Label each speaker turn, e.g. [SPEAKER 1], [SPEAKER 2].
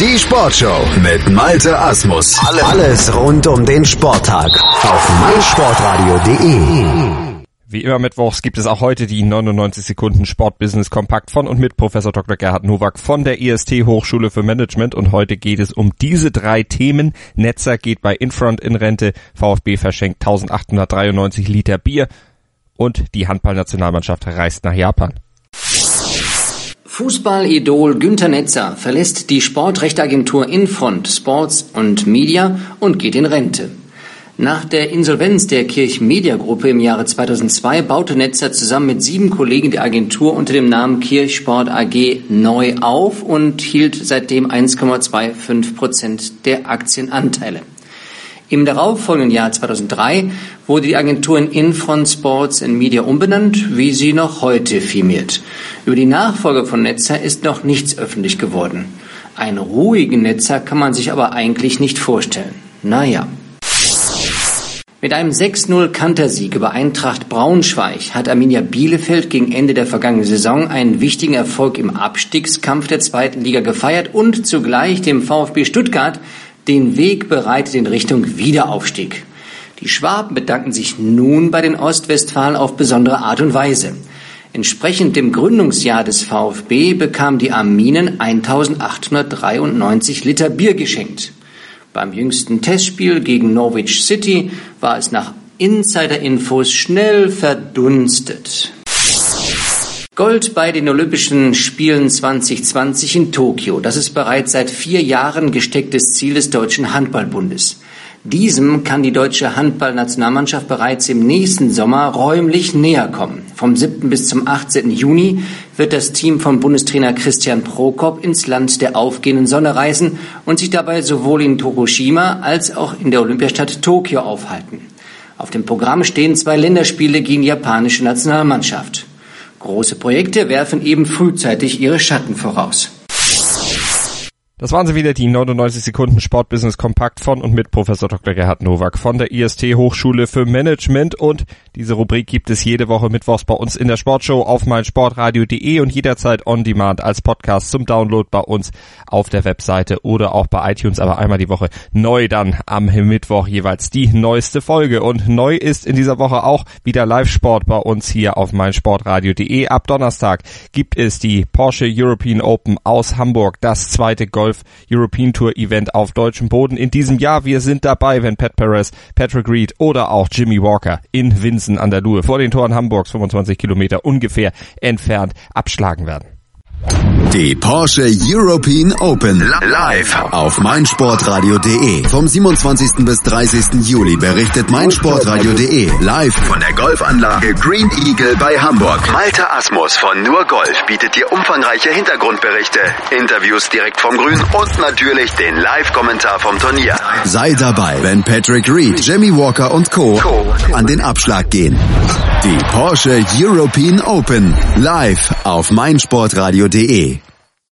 [SPEAKER 1] Die Sportshow mit Malte Asmus. Alles rund um den Sporttag auf meinsportradio.de.
[SPEAKER 2] Wie immer mittwochs gibt es auch heute die 99 Sekunden Sportbusiness Kompakt von und mit Professor Dr. Gerhard Nowak von der IST Hochschule für Management und heute geht es um diese drei Themen. Netzer geht bei Infront in Rente, VfB verschenkt 1893 Liter Bier und die Handballnationalmannschaft reist nach Japan.
[SPEAKER 3] Fußball-Idol Günter Netzer verlässt die Sportrechteagentur Infront Sports und Media und geht in Rente. Nach der Insolvenz der Kirch Media Gruppe im Jahre 2002 baute Netzer zusammen mit sieben Kollegen die Agentur unter dem Namen Kirchsport AG neu auf und hielt seitdem 1,25 Prozent der Aktienanteile. Im darauffolgenden Jahr 2003 wurde die Agentur in Infront Sports and Media umbenannt, wie sie noch heute firmiert. Über die Nachfolge von Netzer ist noch nichts öffentlich geworden. Einen ruhigen Netzer kann man sich aber eigentlich nicht vorstellen. Naja. Mit einem 6-0 Kantersieg über Eintracht Braunschweig hat Arminia Bielefeld gegen Ende der vergangenen Saison einen wichtigen Erfolg im Abstiegskampf der zweiten Liga gefeiert und zugleich dem VfB Stuttgart den Weg bereitet in Richtung Wiederaufstieg. Die Schwaben bedanken sich nun bei den Ostwestfalen auf besondere Art und Weise. Entsprechend dem Gründungsjahr des VfB bekam die Arminen 1893 Liter Bier geschenkt. Beim jüngsten Testspiel gegen Norwich City war es nach Insider-Infos schnell verdunstet. Gold bei den Olympischen Spielen 2020 in Tokio. Das ist bereits seit vier Jahren gestecktes Ziel des Deutschen Handballbundes. Diesem kann die deutsche Handballnationalmannschaft bereits im nächsten Sommer räumlich näher kommen. Vom 7. bis zum 18. Juni wird das Team von Bundestrainer Christian Prokop ins Land der aufgehenden Sonne reisen und sich dabei sowohl in Tokushima als auch in der Olympiastadt Tokio aufhalten. Auf dem Programm stehen zwei Länderspiele gegen die japanische Nationalmannschaft. Große Projekte werfen eben frühzeitig ihre Schatten voraus.
[SPEAKER 2] Das waren sie wieder, die 99 Sekunden Sportbusiness Kompakt von und mit Professor Dr. Gerhard Nowak von der IST Hochschule für Management und diese Rubrik gibt es jede Woche mittwochs bei uns in der Sportshow auf meinsportradio.de und jederzeit on demand als Podcast zum Download bei uns auf der Webseite oder auch bei iTunes, aber einmal die Woche neu dann am Mittwoch jeweils die neueste Folge und neu ist in dieser Woche auch wieder Live-Sport bei uns hier auf meinsportradio.de. Ab Donnerstag gibt es die Porsche European Open aus Hamburg, das zweite Golf Golf European Tour Event auf deutschem Boden in diesem Jahr. Wir sind dabei, wenn Pat Perez, Patrick Reed oder auch Jimmy Walker in Winsen an der Luhe vor den Toren Hamburgs 25 Kilometer ungefähr entfernt abschlagen werden.
[SPEAKER 1] Die Porsche European Open live auf meinsportradio.de. Vom 27. bis 30. Juli berichtet meinsportradio.de live von der Golfanlage Green Eagle bei Hamburg. Malte Asmus von Nur Golf bietet dir umfangreiche Hintergrundberichte, Interviews direkt vom Grün und natürlich den Live-Kommentar vom Turnier. Sei dabei, wenn Patrick Reed, Jimmy Walker und Co. an den Abschlag gehen. Die Porsche European Open live auf meinsportradio.de.